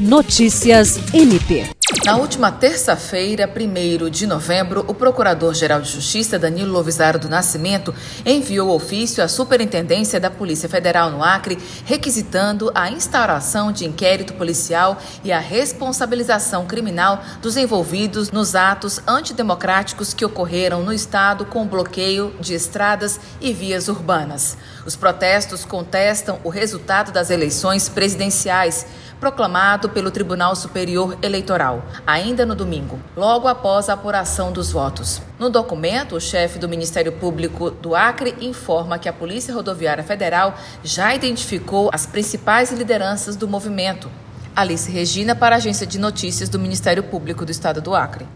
Notícias MP. Na última terça-feira, 1 de novembro, o Procurador-Geral de Justiça, Danilo Lovisaro do Nascimento, enviou ofício à Superintendência da Polícia Federal no Acre, requisitando a instauração de inquérito policial e a responsabilização criminal dos envolvidos nos atos antidemocráticos que ocorreram no estado com bloqueio de estradas e vias urbanas. Os protestos contestam o resultado das eleições presidenciais proclamado pelo Tribunal Superior Eleitoral, ainda no domingo, logo após a apuração dos votos. No documento, o chefe do Ministério Público do Acre informa que a Polícia Rodoviária Federal já identificou as principais lideranças do movimento. Alice Regina, para a Agência de Notícias do Ministério Público do Estado do Acre.